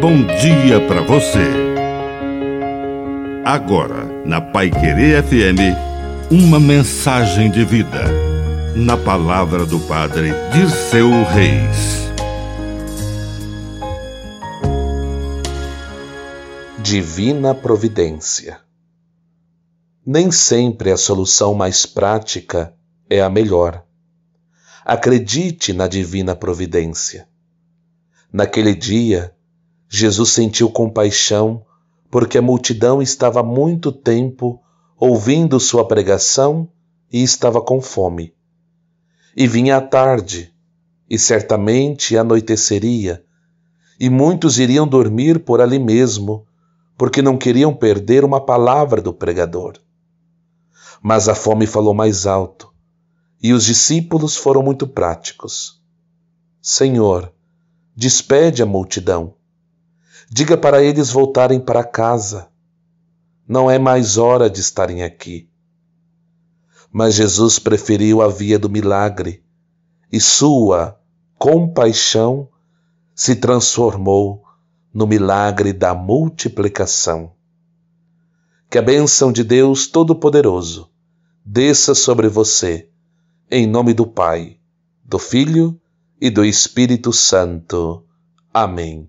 bom dia para você. Agora, na Pai Querer FM, uma mensagem de vida. Na palavra do Padre Dirceu Reis. Divina Providência. Nem sempre a solução mais prática é a melhor. Acredite na Divina Providência. Naquele dia, Jesus sentiu compaixão porque a multidão estava muito tempo ouvindo sua pregação e estava com fome. E vinha a tarde, e certamente anoiteceria, e muitos iriam dormir por ali mesmo, porque não queriam perder uma palavra do pregador. Mas a fome falou mais alto, e os discípulos foram muito práticos. Senhor, despede a multidão. Diga para eles voltarem para casa. Não é mais hora de estarem aqui. Mas Jesus preferiu a via do milagre e sua compaixão se transformou no milagre da multiplicação. Que a bênção de Deus Todo-Poderoso desça sobre você, em nome do Pai, do Filho e do Espírito Santo. Amém.